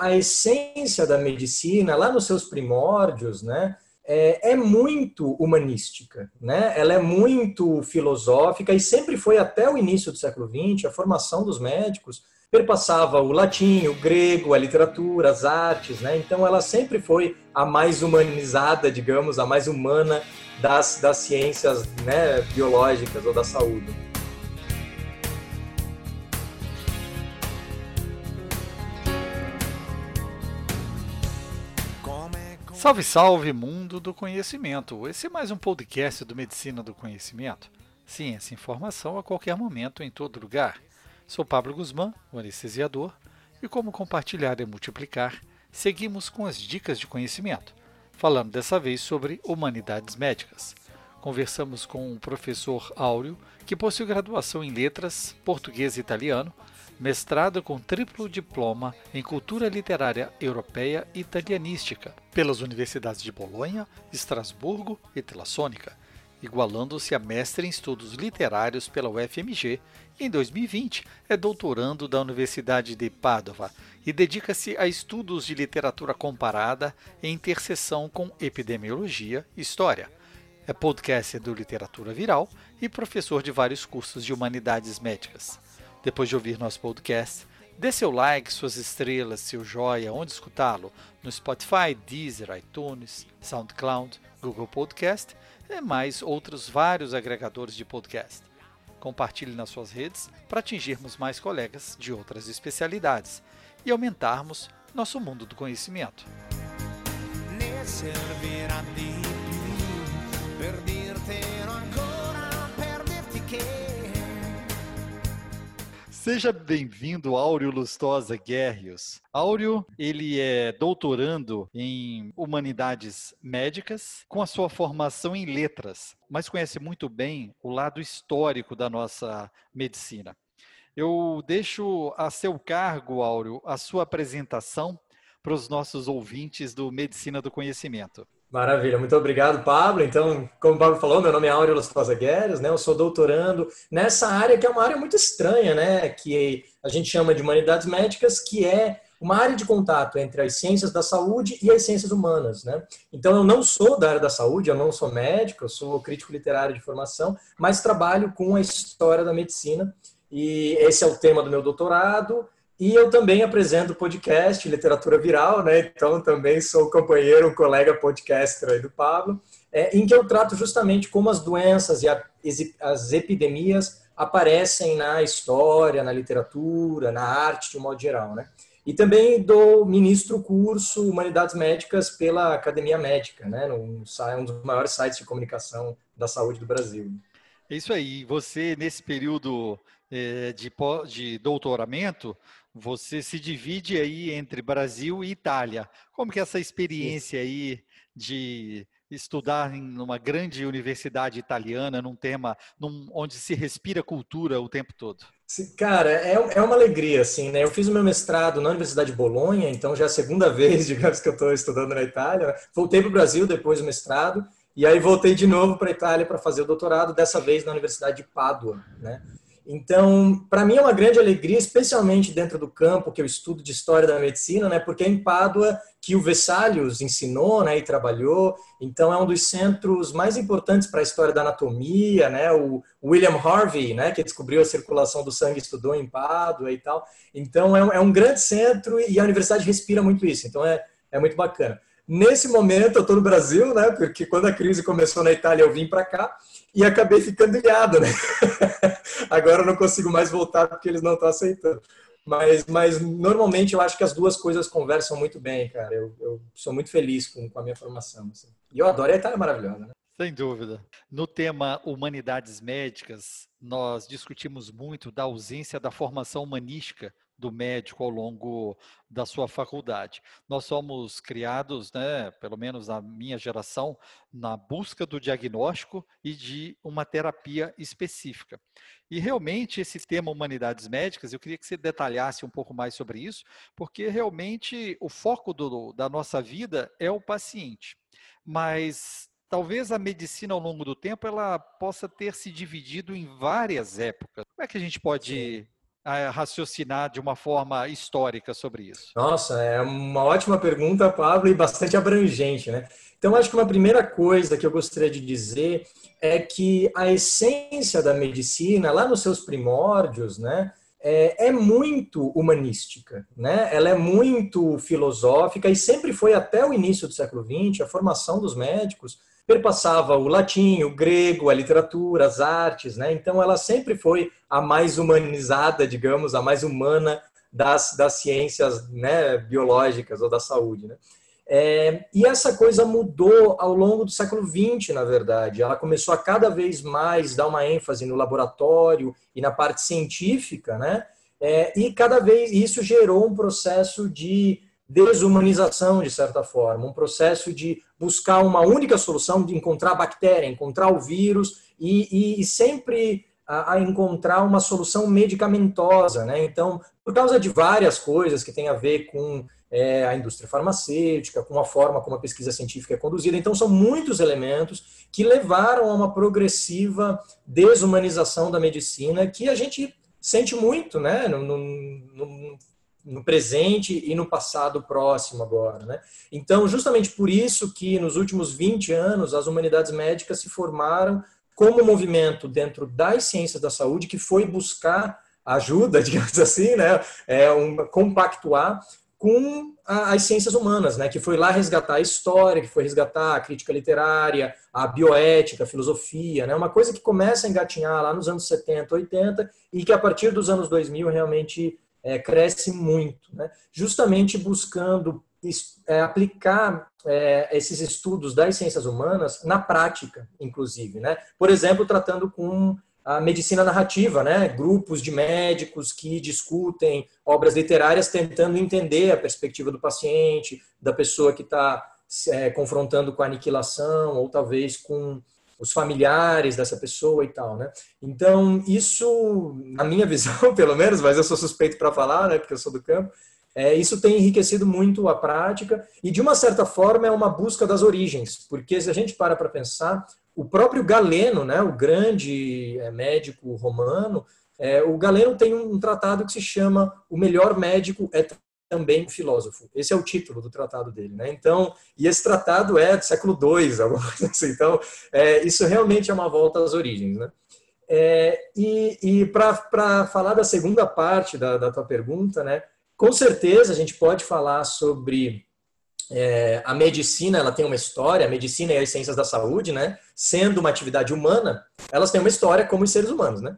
a essência da medicina, lá nos seus primórdios, né, é, é, muito humanística, né? Ela é muito filosófica e sempre foi até o início do século XX a formação dos médicos perpassava o latim, o grego, a literatura, as artes, né? Então ela sempre foi a mais humanizada, digamos, a mais humana das, das ciências né, biológicas ou da saúde. Salve, salve, mundo do conhecimento! Esse é mais um podcast do Medicina do Conhecimento. Ciência e informação a qualquer momento, em todo lugar. Sou Pablo Guzmán, o anestesiador, e como compartilhar e multiplicar, seguimos com as dicas de conhecimento, falando dessa vez sobre humanidades médicas. Conversamos com o professor Áureo, que possui graduação em letras, português e italiano, mestrado com triplo diploma em Cultura Literária Europeia e Italianística pelas universidades de Bolonha, Estrasburgo e Telassônica, igualando-se a mestre em Estudos Literários pela UFMG. Em 2020, é doutorando da Universidade de Padova e dedica-se a estudos de literatura comparada em interseção com epidemiologia e história. É podcaster do Literatura Viral e professor de vários cursos de humanidades médicas. Depois de ouvir nosso podcast, dê seu like, suas estrelas, seu joia, onde escutá-lo? No Spotify, Deezer, iTunes, SoundCloud, Google Podcast e mais outros vários agregadores de podcast. Compartilhe nas suas redes para atingirmos mais colegas de outras especialidades e aumentarmos nosso mundo do conhecimento. Seja bem-vindo, Áureo Lustosa Guerrios. Áureo, ele é doutorando em Humanidades Médicas, com a sua formação em letras, mas conhece muito bem o lado histórico da nossa medicina. Eu deixo a seu cargo, Áureo, a sua apresentação para os nossos ouvintes do Medicina do Conhecimento. Maravilha, muito obrigado, Pablo. Então, como o Pablo falou, meu nome é Áureo Lustosa Guedes, né? Eu sou doutorando nessa área que é uma área muito estranha, né? Que a gente chama de humanidades médicas, que é uma área de contato entre as ciências da saúde e as ciências humanas, né? Então, eu não sou da área da saúde, eu não sou médico, eu sou crítico literário de formação, mas trabalho com a história da medicina e esse é o tema do meu doutorado. E eu também apresento o podcast Literatura Viral, né? Então também sou companheiro, colega podcaster aí do Pablo, é, em que eu trato justamente como as doenças e a, as epidemias aparecem na história, na literatura, na arte de um modo geral, né? E também dou ministro curso Humanidades Médicas pela Academia Médica, né? Um, um dos maiores sites de comunicação da saúde do Brasil. É isso aí. Você nesse período eh, de, de doutoramento, você se divide aí entre Brasil e Itália. Como que é essa experiência aí de estudar em uma grande universidade italiana, num tema num, onde se respira cultura o tempo todo? Cara, é, é uma alegria, assim, né? Eu fiz o meu mestrado na Universidade de Bolonha, então já é a segunda vez, digamos, que eu estou estudando na Itália. Voltei para o Brasil depois do mestrado, e aí voltei de novo para a Itália para fazer o doutorado, dessa vez na Universidade de Pádua, né? Então, para mim é uma grande alegria, especialmente dentro do campo que eu estudo de história da medicina, né? Porque é em Pádua que o Vesalius ensinou, né, e trabalhou. Então é um dos centros mais importantes para a história da anatomia, né? O William Harvey, né, que descobriu a circulação do sangue, estudou em Pádua e tal. Então é um, é um grande centro e a universidade respira muito isso. Então é é muito bacana. Nesse momento eu estou no Brasil, né? Porque quando a crise começou na Itália eu vim para cá e acabei ficando ilhado, né? Agora eu não consigo mais voltar porque eles não estão aceitando. Mas, mas normalmente eu acho que as duas coisas conversam muito bem, cara. Eu, eu sou muito feliz com, com a minha formação. Assim. E eu adoro a Itália maravilhosa, né? Sem dúvida. No tema Humanidades Médicas, nós discutimos muito da ausência da formação humanística do médico ao longo da sua faculdade. Nós somos criados, né, pelo menos na minha geração, na busca do diagnóstico e de uma terapia específica. E realmente esse tema humanidades médicas, eu queria que você detalhasse um pouco mais sobre isso, porque realmente o foco do, da nossa vida é o paciente. Mas talvez a medicina ao longo do tempo ela possa ter se dividido em várias épocas. Como é que a gente pode raciocinar de uma forma histórica sobre isso? Nossa, é uma ótima pergunta, Pablo, e bastante abrangente, né? Então, acho que uma primeira coisa que eu gostaria de dizer é que a essência da medicina, lá nos seus primórdios, né, é, é muito humanística, né? Ela é muito filosófica e sempre foi até o início do século XX a formação dos médicos perpassava o latim, o grego, a literatura, as artes, né? Então ela sempre foi a mais humanizada, digamos, a mais humana das, das ciências né, biológicas ou da saúde, né? É, e essa coisa mudou ao longo do século XX, na verdade. Ela começou a cada vez mais dar uma ênfase no laboratório e na parte científica, né? É, e cada vez isso gerou um processo de desumanização, de certa forma, um processo de buscar uma única solução, de encontrar a bactéria, encontrar o vírus e, e, e sempre a, a, encontrar uma solução medicamentosa. Né? Então, por causa de várias coisas que têm a ver com é, a indústria farmacêutica, com a forma como a pesquisa científica é conduzida. Então, são muitos elementos que levaram a uma progressiva desumanização da medicina que a gente sente muito né? no, no, no no presente e no passado próximo agora. Né? Então, justamente por isso que nos últimos 20 anos as humanidades médicas se formaram como movimento dentro das ciências da saúde que foi buscar ajuda, digamos assim, né? é, um, compactuar com as ciências humanas, né? que foi lá resgatar a história, que foi resgatar a crítica literária, a bioética, a filosofia, né? uma coisa que começa a engatinhar lá nos anos 70, 80 e que a partir dos anos 2000 realmente é, cresce muito, né? justamente buscando é, aplicar é, esses estudos das ciências humanas na prática, inclusive. Né? Por exemplo, tratando com a medicina narrativa, né? grupos de médicos que discutem obras literárias tentando entender a perspectiva do paciente, da pessoa que está é, confrontando com a aniquilação, ou talvez com os familiares dessa pessoa e tal, né? Então, isso, na minha visão, pelo menos, mas eu sou suspeito para falar, né, porque eu sou do campo, é, isso tem enriquecido muito a prática e, de uma certa forma, é uma busca das origens, porque se a gente para para pensar, o próprio Galeno, né, o grande é, médico romano, é, o Galeno tem um tratado que se chama O Melhor Médico é também filósofo. Esse é o título do tratado dele, né? Então, e esse tratado é do século II, alguma coisa assim. Então, é, isso realmente é uma volta às origens, né? É, e e para falar da segunda parte da, da tua pergunta, né? Com certeza a gente pode falar sobre é, a medicina, ela tem uma história, a medicina e as ciências da saúde, né? Sendo uma atividade humana, elas têm uma história como os seres humanos, né?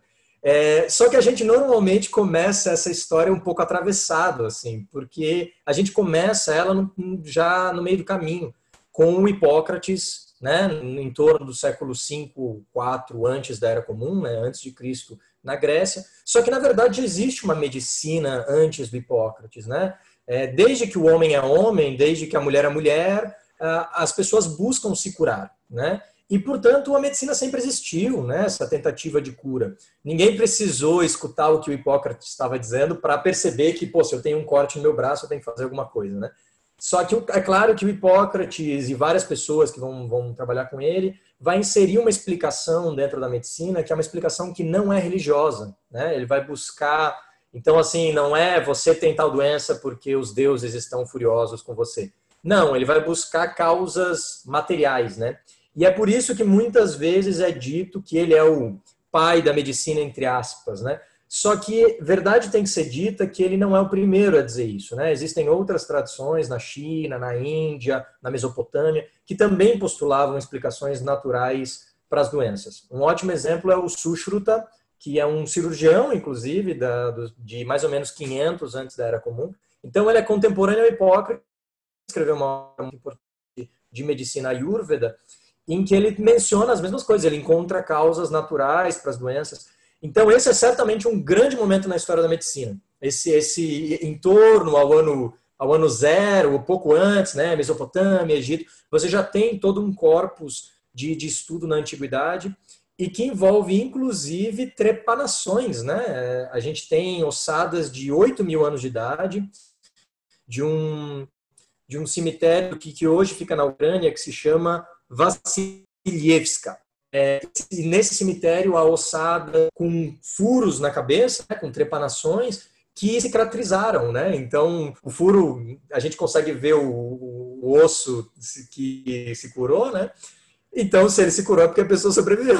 É, só que a gente normalmente começa essa história um pouco atravessado, assim, porque a gente começa ela no, já no meio do caminho, com o Hipócrates, né, em torno do século 5, 4 antes da Era Comum, né, antes de Cristo, na Grécia. Só que, na verdade, existe uma medicina antes do Hipócrates. Né? É, desde que o homem é homem, desde que a mulher é mulher, as pessoas buscam se curar. Né? E, portanto, a medicina sempre existiu, né? essa tentativa de cura. Ninguém precisou escutar o que o Hipócrates estava dizendo para perceber que, pô, se eu tenho um corte no meu braço, eu tenho que fazer alguma coisa. Né? Só que é claro que o Hipócrates e várias pessoas que vão, vão trabalhar com ele vai inserir uma explicação dentro da medicina que é uma explicação que não é religiosa. Né? Ele vai buscar. Então, assim, não é você tem tal doença porque os deuses estão furiosos com você. Não, ele vai buscar causas materiais, né? E é por isso que muitas vezes é dito que ele é o pai da medicina, entre aspas, né? Só que verdade tem que ser dita que ele não é o primeiro a dizer isso, né? Existem outras tradições na China, na Índia, na Mesopotâmia, que também postulavam explicações naturais para as doenças. Um ótimo exemplo é o Sushruta, que é um cirurgião, inclusive, da, de mais ou menos 500 antes da Era Comum. Então, ele é contemporâneo ao Hipócrates, escreveu uma obra muito importante de medicina ayurveda, em que ele menciona as mesmas coisas, ele encontra causas naturais para as doenças. Então, esse é certamente um grande momento na história da medicina. Esse, esse entorno ao ano, ao ano zero, ou pouco antes, né, Mesopotâmia, Egito, você já tem todo um corpus de, de estudo na antiguidade e que envolve, inclusive, trepanações. Né? A gente tem ossadas de 8 mil anos de idade, de um, de um cemitério que, que hoje fica na Ucrânia, que se chama Vassilievska. é, nesse cemitério a ossada com furos na cabeça, né, com trepanações, que cicatrizaram, né? Então, o furo, a gente consegue ver o, o osso que se curou, né? Então, se ele se curou é porque a pessoa sobreviveu.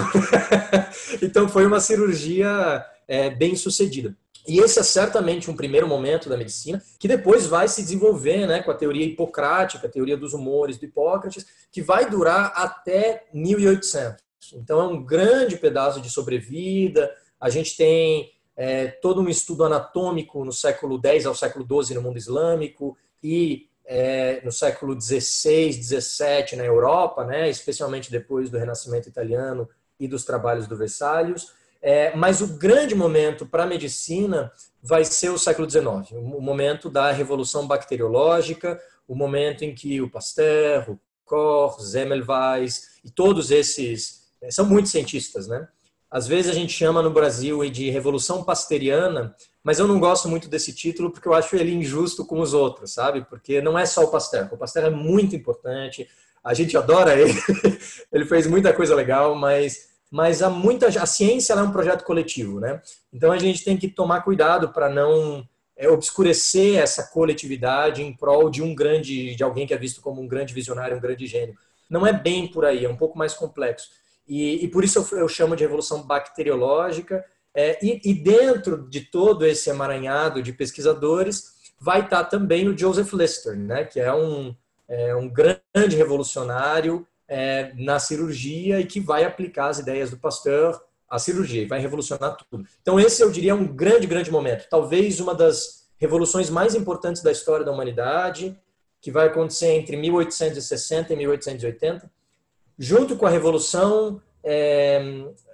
então, foi uma cirurgia é, bem sucedida. E esse é certamente um primeiro momento da medicina, que depois vai se desenvolver né, com a teoria hipocrática, a teoria dos humores do Hipócrates, que vai durar até 1800. Então, é um grande pedaço de sobrevida. A gente tem é, todo um estudo anatômico no século X ao século XII no mundo islâmico e é, no século XVI, XVII na Europa, né, especialmente depois do Renascimento italiano e dos trabalhos do Versalhes. É, mas o grande momento para a medicina vai ser o século XIX, o momento da revolução bacteriológica, o momento em que o Pasteur, o Koch, Semmelweis e todos esses é, são muitos cientistas, né? Às vezes a gente chama no Brasil de revolução pasteriana, mas eu não gosto muito desse título porque eu acho ele injusto com os outros, sabe? Porque não é só o Pasteur. O Pasteur é muito importante, a gente adora ele, ele fez muita coisa legal, mas mas há muita a ciência é um projeto coletivo, né? Então a gente tem que tomar cuidado para não é, obscurecer essa coletividade em prol de um grande, de alguém que é visto como um grande visionário, um grande gênio. Não é bem por aí, é um pouco mais complexo. E, e por isso eu, eu, chamo de revolução bacteriológica. É, e, e, dentro de todo esse emaranhado de pesquisadores vai estar também o Joseph Lister, né? Que é um, é, um grande revolucionário é, na cirurgia e que vai aplicar as ideias do Pasteur à cirurgia e vai revolucionar tudo. Então esse eu diria um grande, grande momento. Talvez uma das revoluções mais importantes da história da humanidade, que vai acontecer entre 1860 e 1880, junto com a revolução é,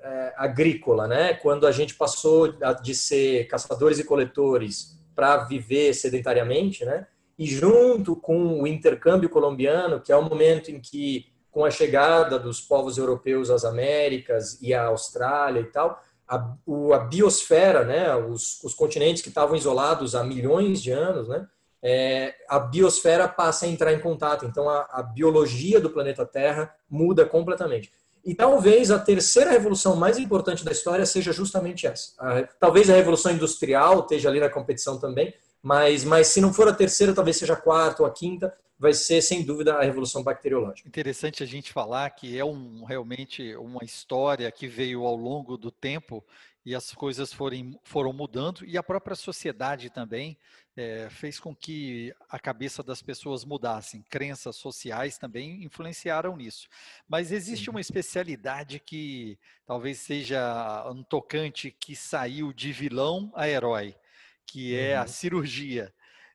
é, agrícola, né? Quando a gente passou de ser caçadores e coletores para viver sedentariamente, né? E junto com o intercâmbio colombiano, que é o momento em que com a chegada dos povos europeus às Américas e à Austrália e tal, a, o, a biosfera, né, os, os, continentes que estavam isolados há milhões de anos, né, é, a biosfera passa a entrar em contato. Então, a, a, biologia do planeta Terra muda completamente. E talvez a terceira revolução mais importante da história seja justamente essa. A, talvez a revolução industrial esteja ali na competição também, mas, mas se não for a terceira, talvez seja a quarta ou a quinta, vai ser, sem dúvida, a revolução bacteriológica. Interessante a gente falar que é um, realmente uma história que veio ao longo do tempo e as coisas forem, foram mudando e a própria sociedade também é, fez com que a cabeça das pessoas mudassem. Crenças sociais também influenciaram nisso. Mas existe uma especialidade que talvez seja um tocante que saiu de vilão a herói, que é a uhum. cirurgia.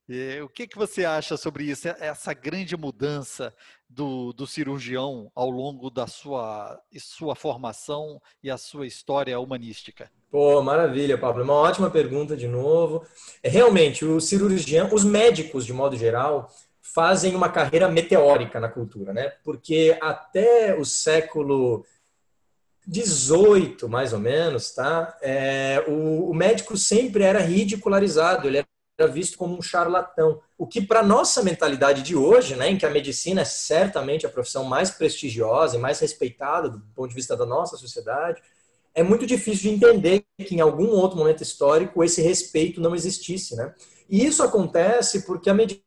É, o que, que você acha sobre isso, essa grande mudança do, do cirurgião ao longo da sua, sua formação e a sua história humanística? Pô, maravilha, Pablo. Uma ótima pergunta de novo. É, realmente, o cirurgião, os médicos, de modo geral, fazem uma carreira meteórica na cultura, né? Porque até o século 18, mais ou menos, tá? É, o, o, médico sempre era ridicularizado, ele era visto como um charlatão. O que, para nossa mentalidade de hoje, né, em que a medicina é certamente a profissão mais prestigiosa e mais respeitada do ponto de vista da nossa sociedade, é muito difícil de entender que em algum outro momento histórico esse respeito não existisse. Né? E isso acontece porque a medicina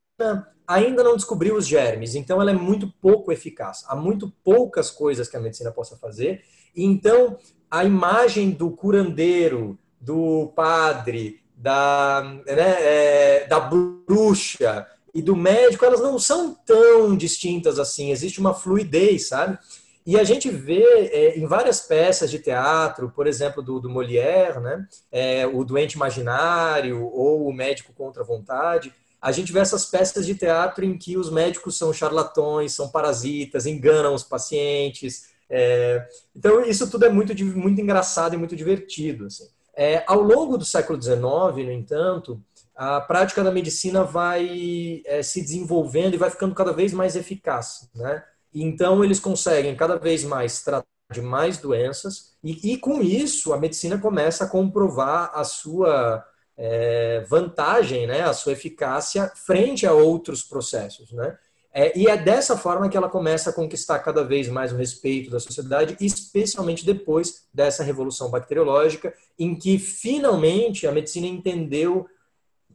ainda não descobriu os germes, então ela é muito pouco eficaz. Há muito poucas coisas que a medicina possa fazer, então a imagem do curandeiro, do padre, da, né, é, da bruxa e do médico, elas não são tão distintas assim. Existe uma fluidez, sabe? E a gente vê é, em várias peças de teatro, por exemplo, do, do Molière, né? É, o Doente Imaginário ou o Médico contra a Vontade, a gente vê essas peças de teatro em que os médicos são charlatões, são parasitas, enganam os pacientes. É, então, isso tudo é muito, muito engraçado e muito divertido. Assim. É, ao longo do século XIX, no entanto, a prática da medicina vai é, se desenvolvendo e vai ficando cada vez mais eficaz. Né? Então, eles conseguem cada vez mais tratar de mais doenças, e, e com isso a medicina começa a comprovar a sua é, vantagem, né, a sua eficácia frente a outros processos. Né? É, e é dessa forma que ela começa a conquistar cada vez mais o respeito da sociedade, especialmente depois dessa revolução bacteriológica, em que finalmente a medicina entendeu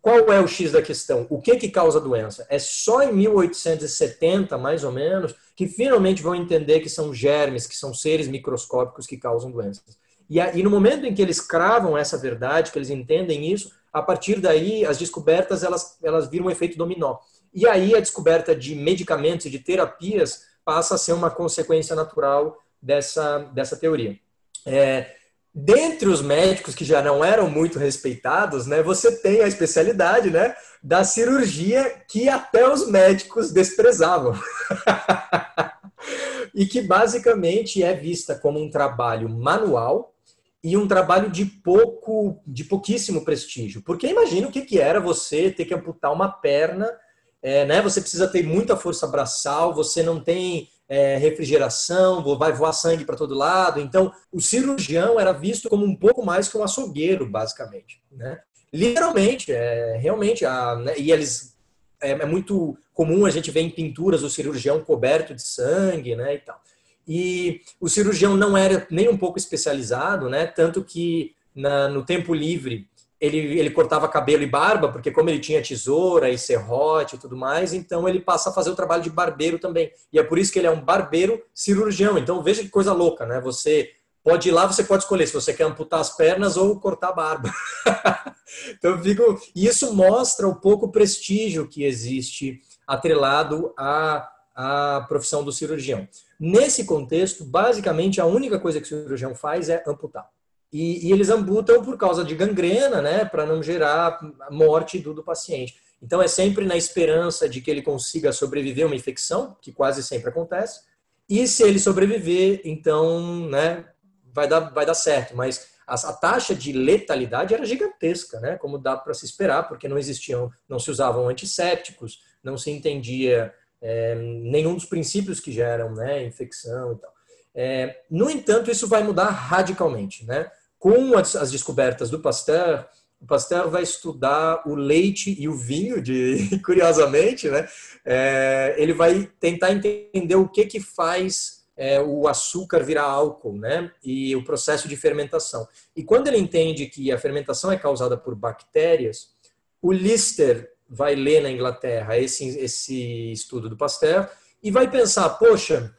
qual é o X da questão, o que que causa a doença. É só em 1870, mais ou menos, que finalmente vão entender que são germes, que são seres microscópicos que causam doenças. E, e no momento em que eles cravam essa verdade, que eles entendem isso, a partir daí as descobertas elas, elas viram um efeito dominó. E aí a descoberta de medicamentos e de terapias passa a ser uma consequência natural dessa, dessa teoria. É, dentre os médicos que já não eram muito respeitados, né, você tem a especialidade né, da cirurgia que até os médicos desprezavam. e que basicamente é vista como um trabalho manual e um trabalho de pouco, de pouquíssimo prestígio. Porque imagina o que, que era você ter que amputar uma perna é, né, você precisa ter muita força braçal, você não tem é, refrigeração, vai voar sangue para todo lado. Então, o cirurgião era visto como um pouco mais que um açougueiro, basicamente. Né? Literalmente, é, realmente, a, né, e eles é, é, muito comum a gente ver em pinturas o cirurgião coberto de sangue, né, e tal. E o cirurgião não era nem um pouco especializado, né, tanto que na, no tempo livre ele, ele cortava cabelo e barba, porque como ele tinha tesoura e serrote e tudo mais, então ele passa a fazer o trabalho de barbeiro também. E é por isso que ele é um barbeiro cirurgião. Então veja que coisa louca, né? Você pode ir lá, você pode escolher se você quer amputar as pernas ou cortar a barba. então fico, isso mostra o pouco prestígio que existe atrelado à, à profissão do cirurgião. Nesse contexto, basicamente a única coisa que o cirurgião faz é amputar. E, e eles amputam por causa de gangrena, né, para não gerar morte do, do paciente. Então é sempre na esperança de que ele consiga sobreviver a uma infecção, que quase sempre acontece. E se ele sobreviver, então, né, vai dar, vai dar certo. Mas a, a taxa de letalidade era gigantesca, né, como dá para se esperar, porque não existiam, não se usavam antissépticos, não se entendia é, nenhum dos princípios que geram, né, infecção e tal. É, no entanto, isso vai mudar radicalmente, né? com as, as descobertas do Pasteur, o Pasteur vai estudar o leite e o vinho, de, curiosamente, né? É, ele vai tentar entender o que que faz é, o açúcar virar álcool, né? E o processo de fermentação. E quando ele entende que a fermentação é causada por bactérias, o Lister vai ler na Inglaterra esse, esse estudo do Pasteur e vai pensar, poxa,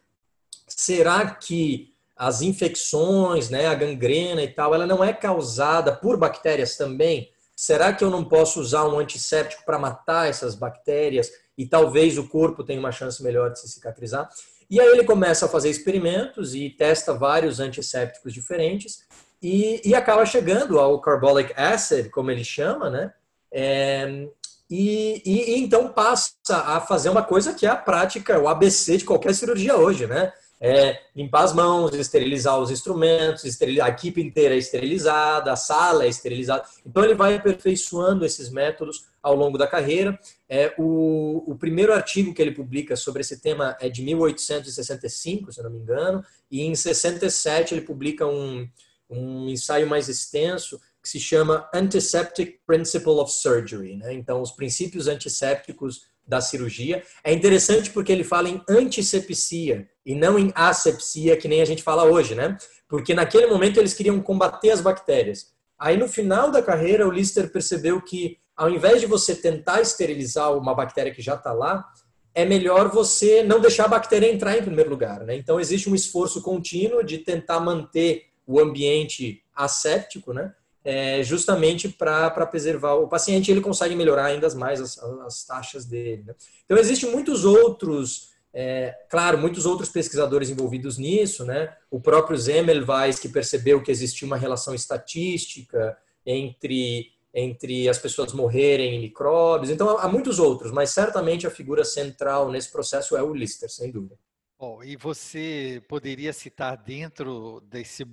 será que as infecções, né, a gangrena e tal, ela não é causada por bactérias também? Será que eu não posso usar um antisséptico para matar essas bactérias e talvez o corpo tenha uma chance melhor de se cicatrizar? E aí ele começa a fazer experimentos e testa vários antissépticos diferentes e, e acaba chegando ao carbolic acid, como ele chama, né? É, e, e, e, então passa a fazer uma coisa que é a prática, o ABC de qualquer cirurgia hoje, né? É, limpar as mãos, esterilizar os instrumentos, esterilizar, a equipe inteira é esterilizada, a sala é esterilizada. Então ele vai aperfeiçoando esses métodos ao longo da carreira. É, o, o primeiro artigo que ele publica sobre esse tema é de 1865, se não me engano, e em 67 ele publica um, um ensaio mais extenso que se chama Antiseptic Principle of Surgery, né? então os princípios antissépticos da cirurgia. É interessante porque ele fala em antisepsia e não em asepsia, que nem a gente fala hoje, né? Porque naquele momento eles queriam combater as bactérias. Aí no final da carreira, o Lister percebeu que ao invés de você tentar esterilizar uma bactéria que já está lá, é melhor você não deixar a bactéria entrar em primeiro lugar. Né? Então existe um esforço contínuo de tentar manter o ambiente asséptico, né? É, justamente para preservar o paciente, ele consegue melhorar ainda mais as, as taxas dele. Né? Então, existem muitos outros, é, claro, muitos outros pesquisadores envolvidos nisso, né? O próprio Semmelweis, que percebeu que existia uma relação estatística entre, entre as pessoas morrerem em micróbios. Então, há muitos outros, mas certamente a figura central nesse processo é o Lister, sem dúvida. Bom, e você poderia citar dentro desse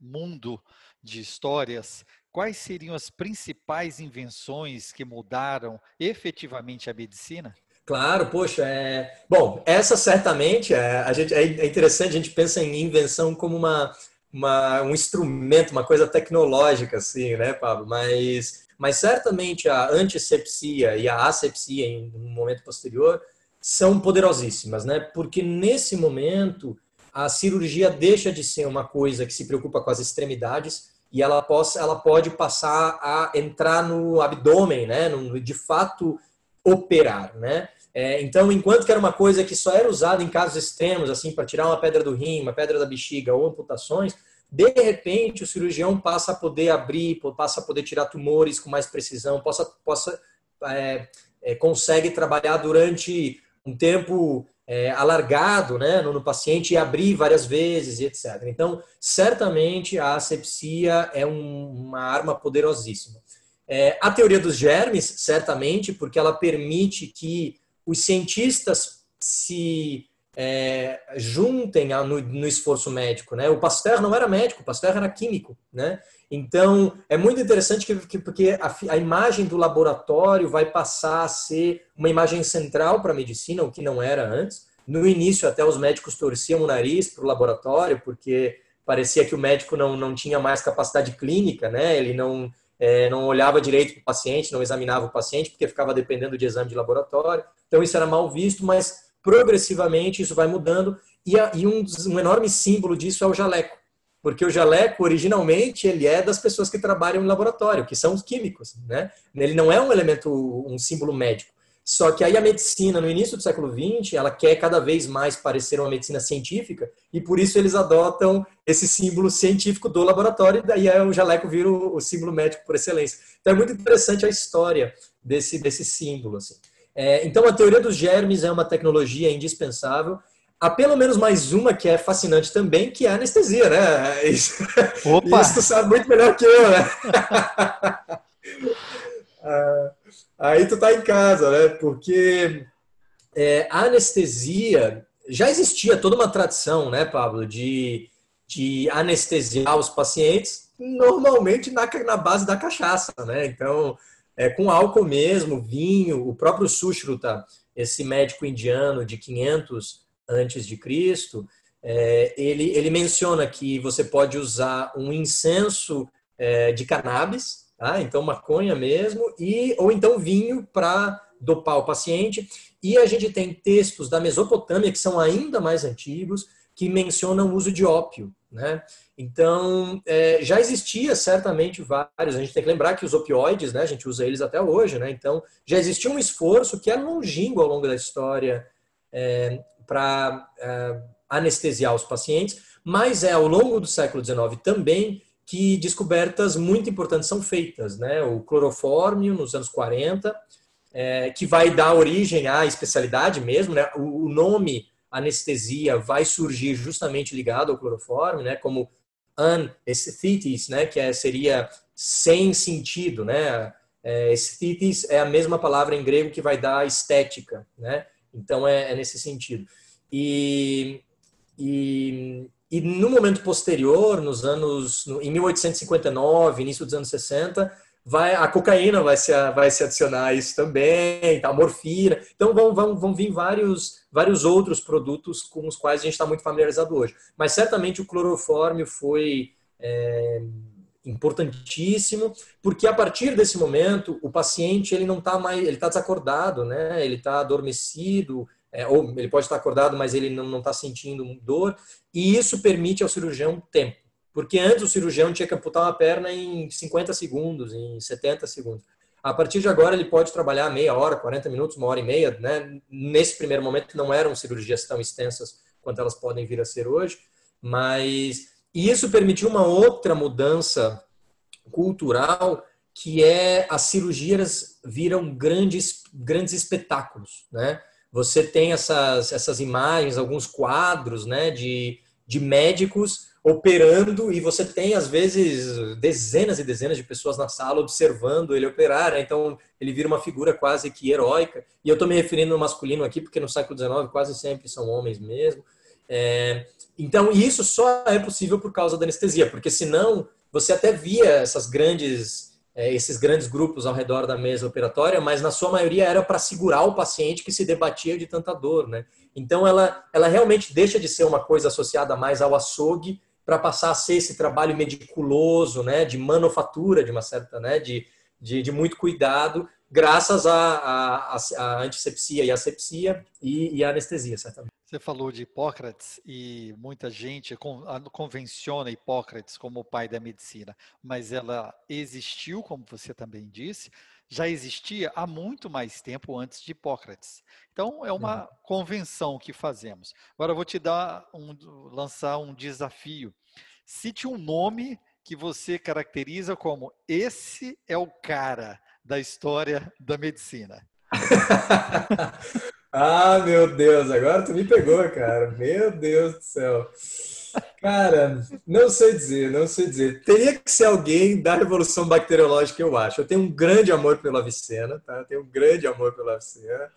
mundo de histórias quais seriam as principais invenções que mudaram efetivamente a medicina? Claro, poxa, é... bom, essa certamente é, a gente, é interessante, a gente pensa em invenção como uma, uma, um instrumento, uma coisa tecnológica, assim, né, Pablo? Mas, mas certamente a antisepsia e a asepsia em um momento posterior são poderosíssimas, né? Porque nesse momento a cirurgia deixa de ser uma coisa que se preocupa com as extremidades e ela, possa, ela pode passar a entrar no abdômen, né? No, de fato operar, né? É, então, enquanto que era uma coisa que só era usada em casos extremos, assim, para tirar uma pedra do rim, uma pedra da bexiga ou amputações, de repente o cirurgião passa a poder abrir, passa a poder tirar tumores com mais precisão, possa, possa é, é, consegue trabalhar durante um tempo é, alargado né, no, no, paciente e abrir várias vezes e etc. Então, certamente a asepsia é um, uma arma poderosíssima. É, a teoria dos germes, certamente, porque ela permite que os cientistas se é, juntem no, no, esforço médico. Né? O Pasteur não era médico, o Pasteur era químico. Né? Então, é muito interessante que, que porque a, a, imagem do laboratório vai passar a ser uma imagem central para a medicina, o que não era antes. No início, até os médicos torciam o nariz para o laboratório, porque parecia que o médico não, não tinha mais capacidade clínica, né? ele não, é, não olhava direito para o paciente, não examinava o paciente, porque ficava dependendo de exame de laboratório. Então, isso era mal visto, mas progressivamente isso vai mudando. E, a, e um, um enorme símbolo disso é o jaleco porque o jaleco originalmente ele é das pessoas que trabalham em laboratório, que são os químicos, né? Ele não é um elemento, um símbolo médico. Só que aí a medicina, no início do século XX, ela quer cada vez mais parecer uma medicina científica e por isso eles adotam esse símbolo científico do laboratório e daí o jaleco vira o, símbolo médico por excelência. Então é muito interessante a história desse, desse símbolo. Assim. É, então a teoria dos germes é uma tecnologia indispensável Há pelo menos mais uma que é fascinante também, que é a anestesia, né? Isso, Opa. isso tu sabe muito melhor que eu, né? Ah, aí tu tá em casa, né? Porque é, a anestesia já existia toda uma tradição, né, Pablo, de, de anestesiar os pacientes, normalmente na, na base da cachaça, né? Então, é, com álcool mesmo, vinho, o próprio Sushruta, esse médico indiano de 500 antes de Cristo, é, ele, ele menciona que você pode usar um incenso é, de cannabis, tá? então maconha mesmo, e ou então vinho para dopar o paciente. E a gente tem textos da Mesopotâmia que são ainda mais antigos, que mencionam o uso de ópio. Né? Então, é, já existia certamente vários. A gente tem que lembrar que os opioides, né, a gente usa eles até hoje. Né? Então, já existia um esforço que é longínquo ao longo da história é, para é, anestesiar os pacientes, mas é ao longo do século XIX também que descobertas muito importantes são feitas, né? O clorofórmio nos anos 40, é, que vai dar origem à especialidade mesmo, né? O, o nome anestesia vai surgir justamente ligado ao clorofórmio, né? Como anesthetis, né? Que é, seria sem sentido, né? É, é a mesma palavra em grego que vai dar estética, né? Então é, é nesse sentido. E, e, e no momento posterior, nos anos, no, em 1859, início dos anos 60, vai, a cocaína vai se, vai se adicionar a isso também, a morfina. Então vão, vão, vão vir vários, vários outros produtos com os quais a gente está muito familiarizado hoje. Mas certamente o clorofórmio foi é, importantíssimo, porque a partir desse momento o paciente ele não está mais, ele está desacordado, né? Ele está adormecido, é, ou ele pode estar acordado, mas ele não está sentindo dor, e isso permite ao cirurgião tempo. Porque antes o cirurgião tinha que amputar uma perna em 50 segundos, em 70 segundos. A partir de agora ele pode trabalhar meia hora, 40 minutos, uma hora e meia. Né? Nesse primeiro momento não eram cirurgias tão extensas quanto elas podem vir a ser hoje, mas isso permitiu uma outra mudança cultural que é as cirurgias viram grandes grandes espetáculos, né? você tem essas, essas imagens, alguns quadros né, de, de médicos operando e você tem, às vezes, dezenas e dezenas de pessoas na sala observando ele operar. Né? Então, ele vira uma figura quase que heróica. E eu estou me referindo ao masculino aqui, porque no século XIX quase sempre são homens mesmo. É, então, isso só é possível por causa da anestesia, porque senão você até via essas grandes é, esses grandes grupos ao redor da mesa operatória, mas na sua maioria era para segurar o paciente que se debatia de tanta dor, né? Então ela, ela realmente deixa de ser uma coisa associada mais ao açougue para passar a ser esse trabalho meticuloso, né, de manufatura de uma certa, né, de, de, de muito cuidado graças à, antisepsia e asepsia e, e à anestesia, certamente. Você falou de Hipócrates e muita gente convenciona Hipócrates como o pai da medicina, mas ela existiu, como você também disse, já existia há muito mais tempo antes de Hipócrates. Então é uma uhum. convenção que fazemos. Agora eu vou te dar um, lançar um desafio. Cite um nome que você caracteriza como esse é o cara da história da medicina. ah, meu Deus, agora tu me pegou, cara. Meu Deus do céu. Cara, não sei dizer, não sei dizer. Teria que ser alguém da revolução bacteriológica, eu acho. Eu tenho um grande amor pela Avicena, tá? Eu tenho um grande amor pela Avicena.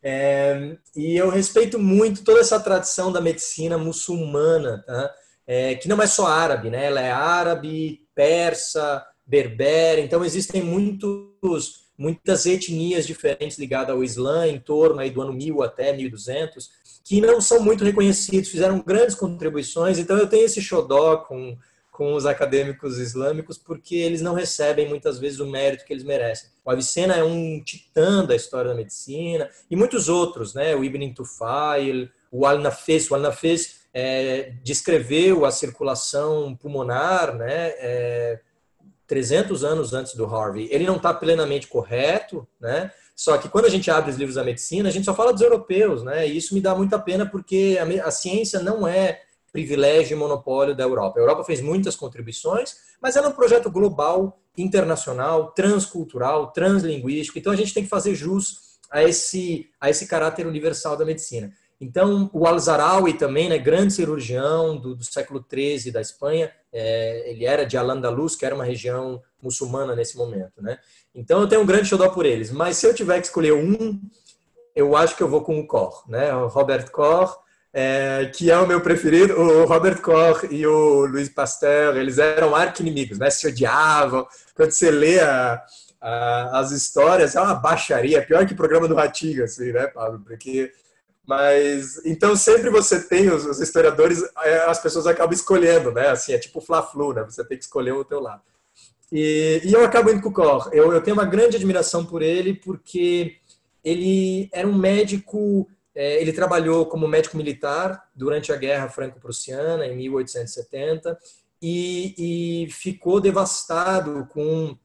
É, e eu respeito muito toda essa tradição da medicina muçulmana, tá? É, que não é só árabe, né? Ela é árabe, persa, berber. Então existem muitos, muitas etnias diferentes ligadas ao Islã em torno aí do ano 1000 até 1200 que não são muito reconhecidos, fizeram grandes contribuições. Então eu tenho esse xodó com, com os acadêmicos islâmicos porque eles não recebem muitas vezes o mérito que eles merecem. O Avicena é um titã da história da medicina e muitos outros, né? O Ibn Tufail, o Al-Nafis. O Al-Nafis é, descreveu a circulação pulmonar, né? É, 300 anos antes do Harvey. Ele não está plenamente correto, né? Só que quando a gente abre os livros da medicina, a gente só fala dos europeus, né? E isso me dá muita pena porque a, a ciência não é privilégio e monopólio da Europa. A Europa fez muitas contribuições, mas ela é um projeto global, internacional, transcultural, translinguístico. Então a gente tem que fazer jus a esse, a esse caráter universal da medicina. Então, o Al-Zarawi também, né, grande cirurgião do, do século XIII da Espanha, é, ele era de Al-Andalus, que era uma região muçulmana nesse momento. Né? Então, eu tenho um grande xodó por eles. Mas se eu tiver que escolher um, eu acho que eu vou com o Koch, né? o Robert Koch, é, que é o meu preferido. O Robert Koch e o Louis Pasteur, eles eram arqui-inimigos, né? se odiavam. Quando você lê a, a, as histórias, é uma baixaria, pior que o programa do Ratinho, assim, né, Pablo? Porque mas então sempre você tem os, os, historiadores, é, as pessoas acabam escolhendo, né? Assim, é tipo fla-flu, né? Você tem que escolher o teu lado. E, e eu acabo indo com o Koch. Eu, eu, tenho uma grande admiração por ele porque ele era um médico, é, ele trabalhou como médico militar durante a Guerra Franco-Prussiana em 1870 e, e ficou devastado com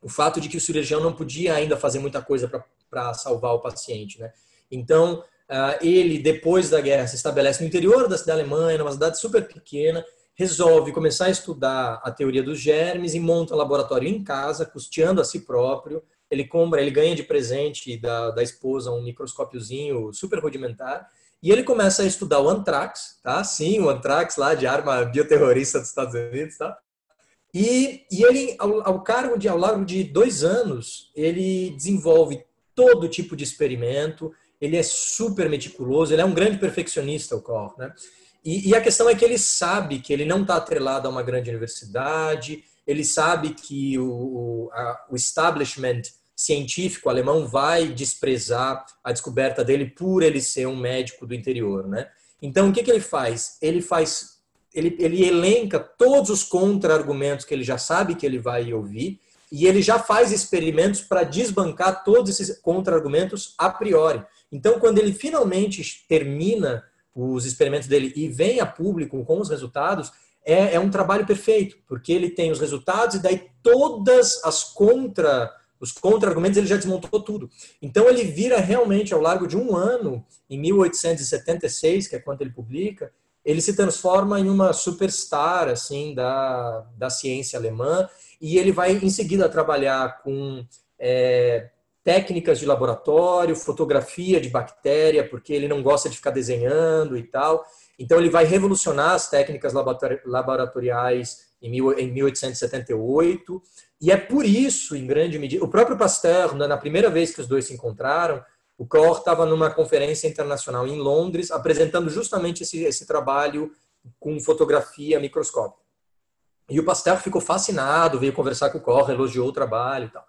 o fato de que o cirurgião não podia ainda fazer muita coisa para salvar o paciente, né? Então ah, ele, depois da guerra, se estabelece no interior da cidade alemã, numa cidade super pequena, resolve começar a estudar a teoria dos germes e monta um laboratório em casa, custeando a si próprio. Ele compra, ele ganha de presente da, da esposa um microscópiozinho super rudimentar e ele começa a estudar o antrax, tá? Sim, o antrax lá de arma bioterrorista dos Estados Unidos, tá? E, e ele, ao, ao cargo de, ao largo de dois anos, ele desenvolve todo tipo de experimento, ele é super meticuloso, ele é um grande perfeccionista, o Koch, né? E, e a questão é que ele sabe que ele não está atrelado a uma grande universidade, ele sabe que o, a, o establishment científico alemão vai desprezar a descoberta dele por ele ser um médico do interior, né? Então, o que, que ele faz? Ele faz, ele, ele elenca todos os contra-argumentos que ele já sabe que ele vai ouvir e ele já faz experimentos para desbancar todos esses contra-argumentos a priori. Então, quando ele finalmente termina os experimentos dele e vem a público com os resultados, é, é um trabalho perfeito, porque ele tem os resultados e daí todas as contra os contra-argumentos ele já desmontou tudo. Então ele vira realmente ao largo de um ano, em 1876, que é quando ele publica, ele se transforma em uma superstar assim da, da ciência alemã e ele vai em seguida trabalhar com é, técnicas de laboratório, fotografia de bactéria, porque ele não gosta de ficar desenhando e tal. Então, ele vai revolucionar as técnicas laboratoriais em 1878. E é por isso, em grande medida, o próprio Pasteur, na primeira vez que os dois se encontraram, o Koch estava numa conferência internacional em Londres, apresentando justamente esse, esse trabalho com fotografia microscópica. E o Pasteur ficou fascinado, veio conversar com o Koch, elogiou o trabalho e tal.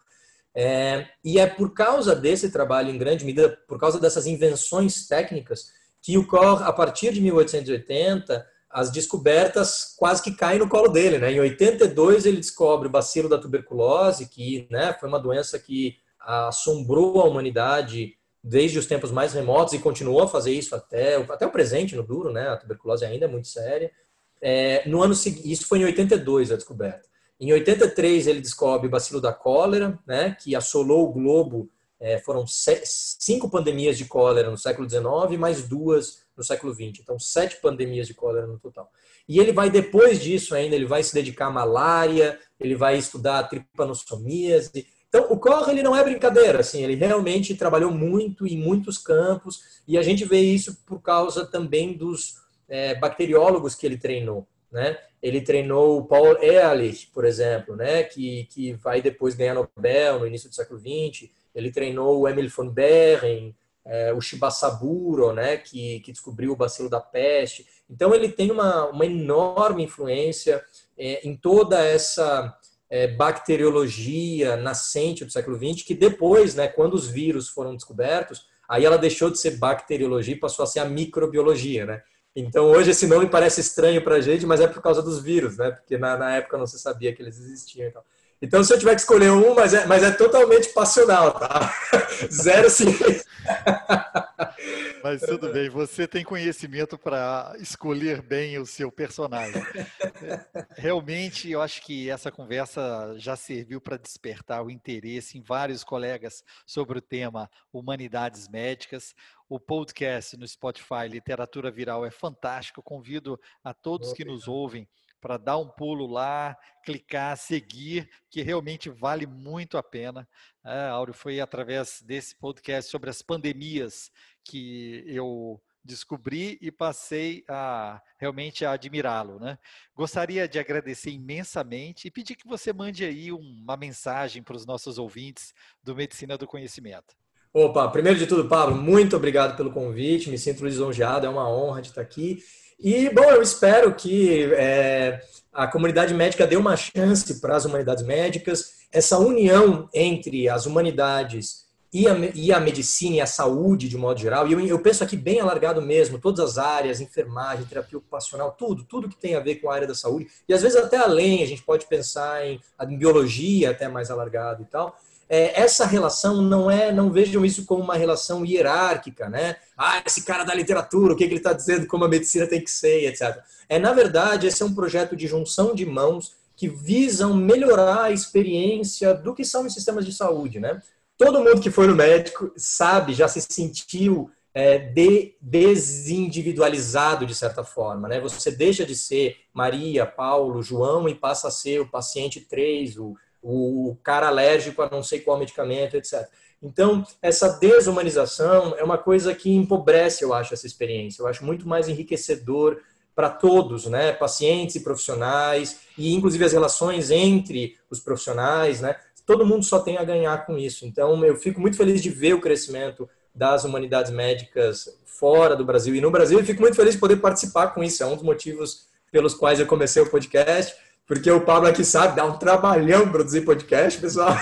É, e é por causa desse trabalho, em grande medida, por causa dessas invenções técnicas, que o Koch, a partir de 1880, as descobertas quase que caem no colo dele. Né? Em 82, ele descobre o bacilo da tuberculose, que né, foi uma doença que assombrou a humanidade desde os tempos mais remotos e continuou a fazer isso até, até o presente, no duro, né? A tuberculose ainda é muito séria. É, no ano isso foi em 82 a descoberta. Em 83 ele descobre o bacilo da cólera, né? Que assolou o globo. É, foram cinco pandemias de cólera no século 19 mais duas no século 20. Então sete pandemias de cólera no total. E ele vai depois disso ainda, ele vai se dedicar à malária, ele vai estudar a tripanossomíase, então, o Koch, ele não é brincadeira, assim, ele realmente trabalhou muito em muitos campos, e a gente vê isso por causa também dos é, bacteriólogos que ele treinou, né? Ele treinou o Paul Ehrlich, por exemplo, né? Que, que vai depois ganhar Nobel no início do século XX. Ele treinou o Emil von Behring, é, o Shibasaburo, né? Que, que descobriu o bacilo da peste. Então, ele tem uma, uma enorme influência é, em toda essa é, bacteriologia nascente do século XX, que depois, né, quando os vírus foram descobertos, aí ela deixou de ser bacteriologia e passou a ser a microbiologia, né? Então hoje esse nome parece estranho para a gente, mas é por causa dos vírus, né? Porque na, na época não se sabia que eles existiam. Então. então se eu tiver que escolher um, mas é, mas é totalmente passional, tá? Zero ciência. Mas tudo bem, você tem conhecimento para escolher bem o seu personagem. Realmente, eu acho que essa conversa já serviu para despertar o interesse em vários colegas sobre o tema humanidades médicas. O podcast no Spotify Literatura Viral é fantástico. Convido a todos que nos ouvem para dar um pulo lá, clicar, seguir, que realmente vale muito a pena. É, Áureo, foi através desse podcast sobre as pandemias que eu descobri e passei a realmente a admirá-lo, né? Gostaria de agradecer imensamente e pedir que você mande aí uma mensagem para os nossos ouvintes do Medicina do Conhecimento. Opa, primeiro de tudo, Pablo, muito obrigado pelo convite, me sinto lisonjeado, é uma honra de estar aqui. E, bom, eu espero que é, a comunidade médica dê uma chance para as humanidades médicas, essa união entre as humanidades e a, e a medicina e a saúde, de modo geral, e eu, eu penso aqui bem alargado mesmo, todas as áreas, enfermagem, terapia ocupacional, tudo, tudo que tem a ver com a área da saúde, e às vezes até além, a gente pode pensar em, em biologia até mais alargado e tal, é, essa relação não é, não vejam isso como uma relação hierárquica, né? Ah, esse cara da literatura, o que, que ele está dizendo, como a medicina tem que ser, etc. É, na verdade, esse é um projeto de junção de mãos que visam melhorar a experiência do que são os sistemas de saúde, né? Todo mundo que foi no médico sabe, já se sentiu é, de, desindividualizado de certa forma, né? Você deixa de ser Maria, Paulo, João e passa a ser o paciente 3, o o cara alérgico a não sei qual medicamento, etc. Então, essa desumanização é uma coisa que empobrece, eu acho, essa experiência. Eu acho muito mais enriquecedor para todos, né? Pacientes e profissionais, e inclusive as relações entre os profissionais, né? Todo mundo só tem a ganhar com isso. Então, eu fico muito feliz de ver o crescimento das humanidades médicas fora do Brasil e no Brasil, e fico muito feliz de poder participar com isso. É um dos motivos pelos quais eu comecei o podcast porque o Pablo aqui sabe, dá um trabalhão produzir podcast, pessoal.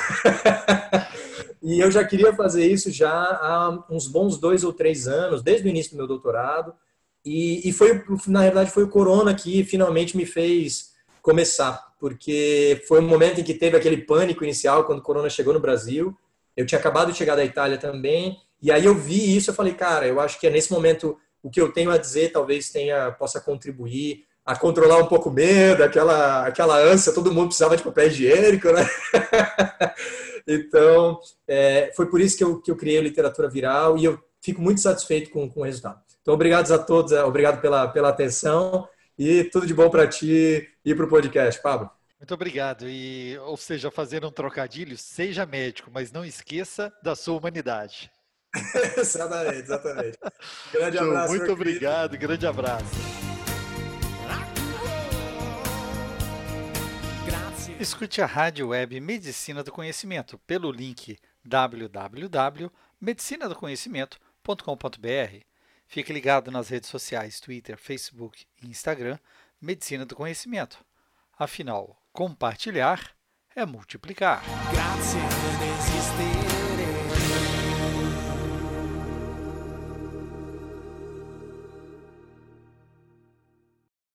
e eu já queria fazer isso já há uns bons dois ou três anos, desde o início do meu doutorado. E, e foi, na verdade, foi o corona que finalmente me fez começar, porque foi um momento em que teve aquele pânico inicial quando o corona chegou no Brasil. Eu tinha acabado de chegar da Itália também, e aí eu vi isso, eu falei, cara, eu acho que é nesse momento o que eu tenho a dizer talvez tenha possa contribuir a controlar um pouco o medo, aquela, aquela ânsia, todo mundo precisava de papel higiênico, né? então, é, foi por isso que eu, que eu criei a literatura viral e eu fico muito satisfeito com, com o resultado. Então, obrigado a todos, é, obrigado pela, pela atenção e tudo de bom para ti e para o podcast, Pablo. Muito obrigado. E, ou seja, fazendo um trocadilho, seja médico, mas não esqueça da sua humanidade. exatamente, exatamente. Grande abraço. Muito obrigado, querido. grande abraço. Escute a rádio web Medicina do Conhecimento pelo link www.medicinadoconhecimento.com.br. Fique ligado nas redes sociais Twitter, Facebook e Instagram Medicina do Conhecimento. Afinal, compartilhar é multiplicar.